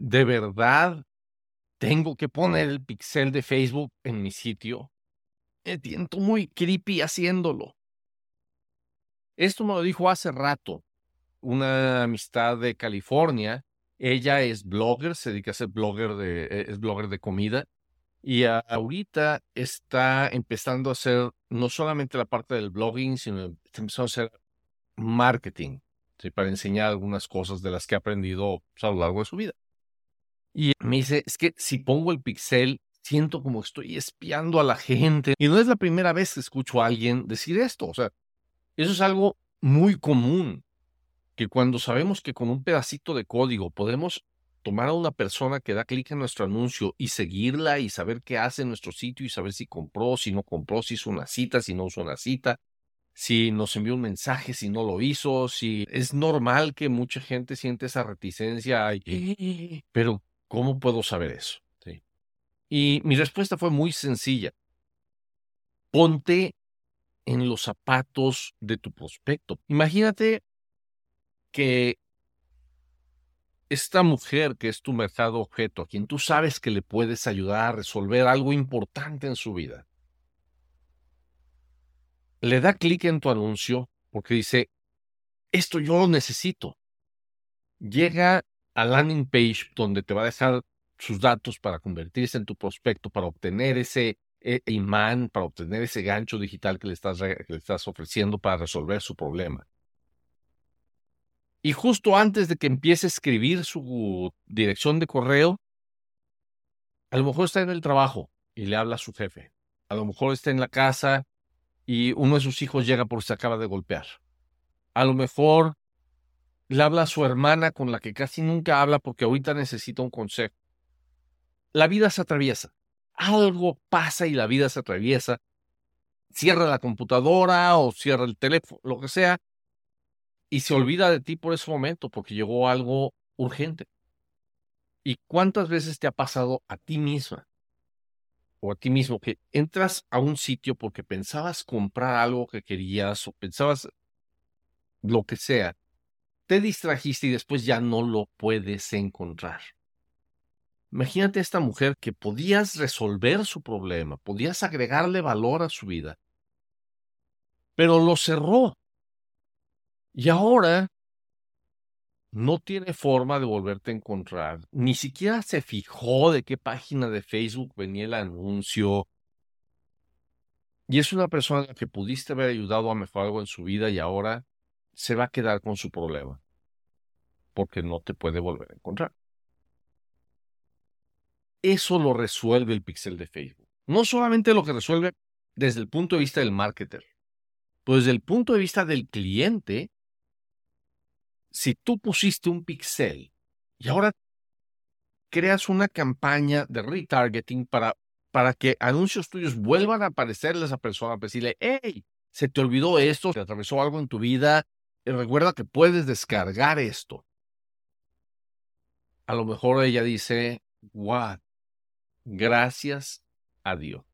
¿de verdad tengo que poner el pixel de Facebook en mi sitio? Me siento muy creepy haciéndolo. Esto me lo dijo hace rato una amistad de California. Ella es blogger, se dedica a ser blogger de, e, es blogger de comida. Y ahorita está empezando a hacer no solamente la parte del blogging, sino está empezando a hacer marketing para enseñar algunas cosas de las que ha aprendido pues, a lo largo de su vida. Y me dice, es que si pongo el pixel, siento como estoy espiando a la gente. Y no es la primera vez que escucho a alguien decir esto. O sea, eso es algo muy común, que cuando sabemos que con un pedacito de código podemos tomar a una persona que da clic en nuestro anuncio y seguirla y saber qué hace en nuestro sitio y saber si compró, si no compró, si hizo una cita, si no hizo una cita, si nos envió un mensaje, si no lo hizo, si es normal que mucha gente siente esa reticencia, pero ¿cómo puedo saber eso? Y mi respuesta fue muy sencilla. Ponte en los zapatos de tu prospecto. Imagínate que esta mujer que es tu mercado objeto, a quien tú sabes que le puedes ayudar a resolver algo importante en su vida, le da clic en tu anuncio porque dice, esto yo lo necesito. Llega al landing page donde te va a dejar sus datos para convertirse en tu prospecto, para obtener ese e, imán, para obtener ese gancho digital que le, estás, que le estás ofreciendo para resolver su problema. Y justo antes de que empiece a escribir su dirección de correo, a lo mejor está en el trabajo y le habla a su jefe. A lo mejor está en la casa y uno de sus hijos llega porque se acaba de golpear. A lo mejor le habla a su hermana con la que casi nunca habla porque ahorita necesita un consejo. La vida se atraviesa. Algo pasa y la vida se atraviesa. Cierra la computadora o cierra el teléfono, lo que sea, y se olvida de ti por ese momento porque llegó algo urgente. ¿Y cuántas veces te ha pasado a ti misma o a ti mismo que entras a un sitio porque pensabas comprar algo que querías o pensabas lo que sea, te distrajiste y después ya no lo puedes encontrar. Imagínate a esta mujer que podías resolver su problema, podías agregarle valor a su vida, pero lo cerró. Y ahora no tiene forma de volverte a encontrar. Ni siquiera se fijó de qué página de Facebook venía el anuncio. Y es una persona que pudiste haber ayudado a mejorar algo en su vida y ahora se va a quedar con su problema. Porque no te puede volver a encontrar. Eso lo resuelve el pixel de Facebook. No solamente lo que resuelve desde el punto de vista del marketer, pero desde el punto de vista del cliente, si tú pusiste un pixel y ahora creas una campaña de retargeting para, para que anuncios tuyos vuelvan a aparecerle a esa persona, para decirle, hey, se te olvidó esto, se atravesó algo en tu vida, y recuerda que puedes descargar esto. A lo mejor ella dice, what, gracias a Dios.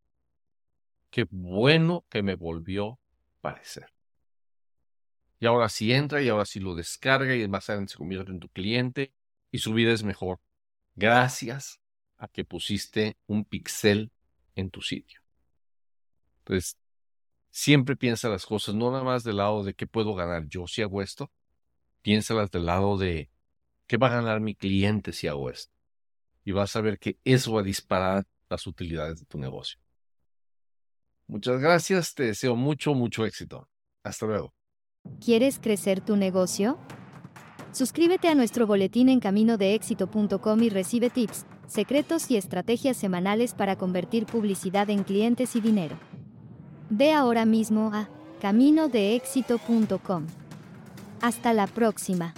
Qué bueno que me volvió a parecer. Y ahora sí entra y ahora sí lo descarga y más adelante se convierte en tu cliente y su vida es mejor. Gracias a que pusiste un pixel en tu sitio. Entonces, siempre piensa las cosas no nada más del lado de qué puedo ganar yo si hago esto, piénsalas del lado de qué va a ganar mi cliente si hago esto. Y vas a ver que eso va a disparar las utilidades de tu negocio. Muchas gracias, te deseo mucho, mucho éxito. Hasta luego. ¿Quieres crecer tu negocio? Suscríbete a nuestro boletín en caminodeéxito.com y recibe tips, secretos y estrategias semanales para convertir publicidad en clientes y dinero. Ve ahora mismo a caminodeéxito.com. Hasta la próxima.